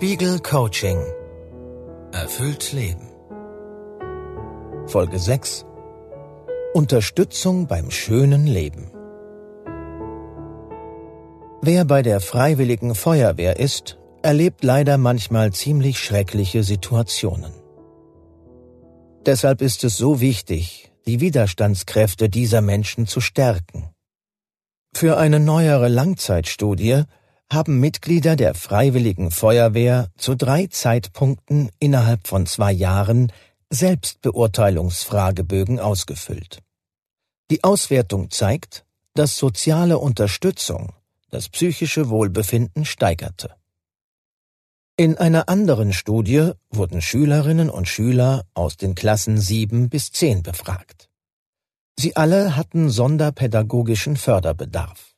Spiegel Coaching. Erfüllt Leben. Folge 6. Unterstützung beim schönen Leben. Wer bei der Freiwilligen Feuerwehr ist, erlebt leider manchmal ziemlich schreckliche Situationen. Deshalb ist es so wichtig, die Widerstandskräfte dieser Menschen zu stärken. Für eine neuere Langzeitstudie haben Mitglieder der Freiwilligen Feuerwehr zu drei Zeitpunkten innerhalb von zwei Jahren Selbstbeurteilungsfragebögen ausgefüllt. Die Auswertung zeigt, dass soziale Unterstützung das psychische Wohlbefinden steigerte. In einer anderen Studie wurden Schülerinnen und Schüler aus den Klassen 7 bis 10 befragt. Sie alle hatten sonderpädagogischen Förderbedarf.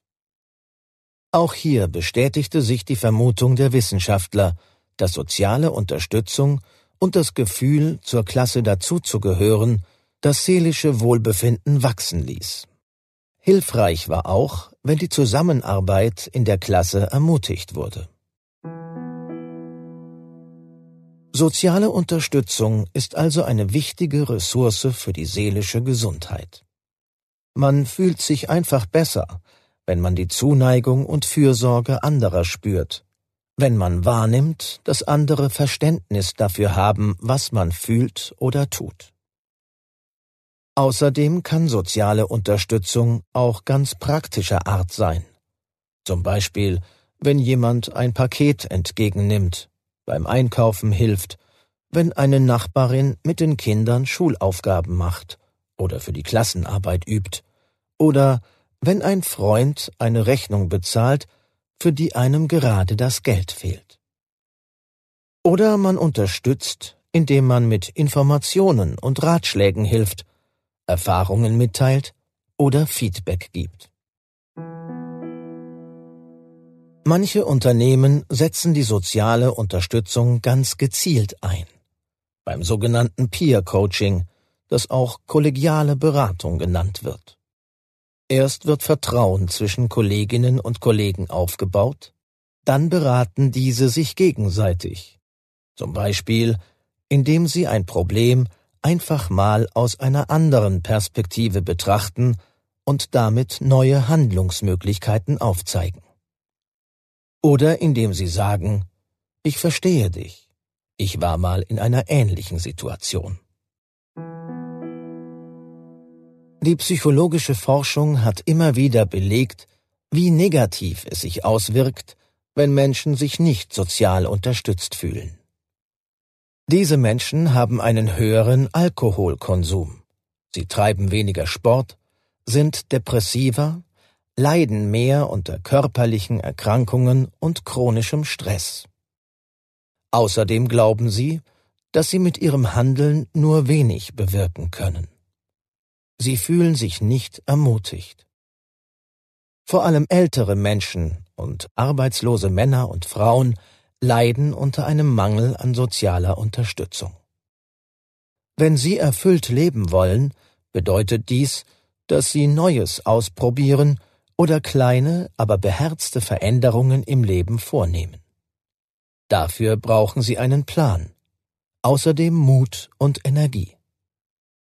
Auch hier bestätigte sich die Vermutung der Wissenschaftler, dass soziale Unterstützung und das Gefühl, zur Klasse dazuzugehören, das seelische Wohlbefinden wachsen ließ. Hilfreich war auch, wenn die Zusammenarbeit in der Klasse ermutigt wurde. Soziale Unterstützung ist also eine wichtige Ressource für die seelische Gesundheit. Man fühlt sich einfach besser, wenn man die Zuneigung und Fürsorge anderer spürt, wenn man wahrnimmt, dass andere Verständnis dafür haben, was man fühlt oder tut. Außerdem kann soziale Unterstützung auch ganz praktischer Art sein. Zum Beispiel, wenn jemand ein Paket entgegennimmt, beim Einkaufen hilft, wenn eine Nachbarin mit den Kindern Schulaufgaben macht oder für die Klassenarbeit übt, oder wenn ein Freund eine Rechnung bezahlt, für die einem gerade das Geld fehlt. Oder man unterstützt, indem man mit Informationen und Ratschlägen hilft, Erfahrungen mitteilt oder Feedback gibt. Manche Unternehmen setzen die soziale Unterstützung ganz gezielt ein. Beim sogenannten Peer Coaching, das auch kollegiale Beratung genannt wird. Erst wird Vertrauen zwischen Kolleginnen und Kollegen aufgebaut, dann beraten diese sich gegenseitig. Zum Beispiel, indem sie ein Problem einfach mal aus einer anderen Perspektive betrachten und damit neue Handlungsmöglichkeiten aufzeigen. Oder indem sie sagen, ich verstehe dich, ich war mal in einer ähnlichen Situation. Die psychologische Forschung hat immer wieder belegt, wie negativ es sich auswirkt, wenn Menschen sich nicht sozial unterstützt fühlen. Diese Menschen haben einen höheren Alkoholkonsum. Sie treiben weniger Sport, sind depressiver, leiden mehr unter körperlichen Erkrankungen und chronischem Stress. Außerdem glauben sie, dass sie mit ihrem Handeln nur wenig bewirken können. Sie fühlen sich nicht ermutigt. Vor allem ältere Menschen und arbeitslose Männer und Frauen leiden unter einem Mangel an sozialer Unterstützung. Wenn sie erfüllt leben wollen, bedeutet dies, dass sie Neues ausprobieren oder kleine, aber beherzte Veränderungen im Leben vornehmen. Dafür brauchen sie einen Plan, außerdem Mut und Energie.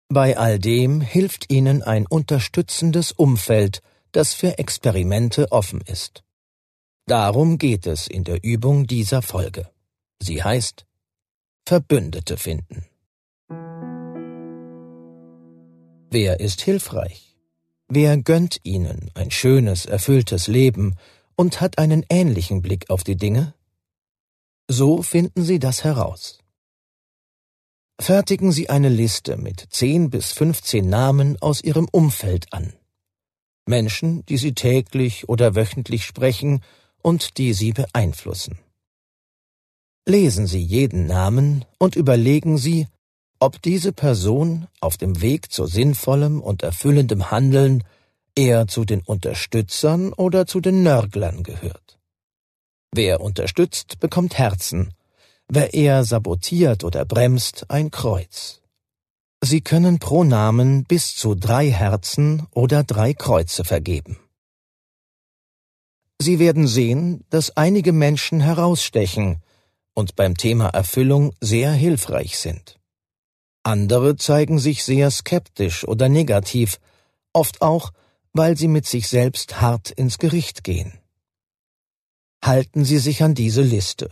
Bei all dem hilft Ihnen ein unterstützendes Umfeld, das für Experimente offen ist. Darum geht es in der Übung dieser Folge. Sie heißt Verbündete finden. Wer ist hilfreich? Wer gönnt Ihnen ein schönes, erfülltes Leben und hat einen ähnlichen Blick auf die Dinge? So finden Sie das heraus. Fertigen Sie eine Liste mit 10 bis 15 Namen aus Ihrem Umfeld an. Menschen, die Sie täglich oder wöchentlich sprechen und die Sie beeinflussen. Lesen Sie jeden Namen und überlegen Sie, ob diese Person auf dem Weg zu sinnvollem und erfüllendem Handeln eher zu den Unterstützern oder zu den Nörglern gehört. Wer unterstützt, bekommt Herzen, Wer eher sabotiert oder bremst, ein Kreuz. Sie können pro Namen bis zu drei Herzen oder drei Kreuze vergeben. Sie werden sehen, dass einige Menschen herausstechen, und beim Thema Erfüllung sehr hilfreich sind. Andere zeigen sich sehr skeptisch oder negativ, oft auch, weil sie mit sich selbst hart ins Gericht gehen. Halten Sie sich an diese Liste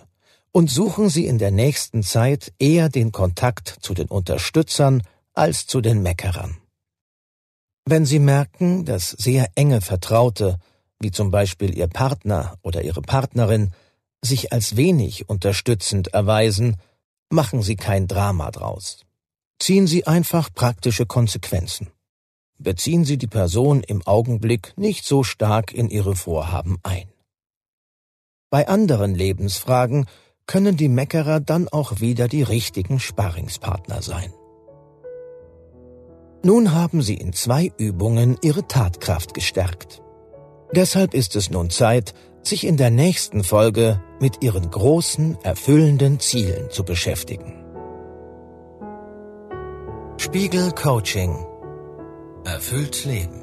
und suchen Sie in der nächsten Zeit eher den Kontakt zu den Unterstützern als zu den Meckerern. Wenn Sie merken, dass sehr enge Vertraute, wie zum Beispiel Ihr Partner oder Ihre Partnerin, sich als wenig unterstützend erweisen, machen Sie kein Drama draus. Ziehen Sie einfach praktische Konsequenzen. Beziehen Sie die Person im Augenblick nicht so stark in Ihre Vorhaben ein. Bei anderen Lebensfragen können die Meckerer dann auch wieder die richtigen Sparringspartner sein. Nun haben Sie in zwei Übungen Ihre Tatkraft gestärkt. Deshalb ist es nun Zeit, sich in der nächsten Folge mit Ihren großen, erfüllenden Zielen zu beschäftigen. Spiegel Coaching Erfüllt Leben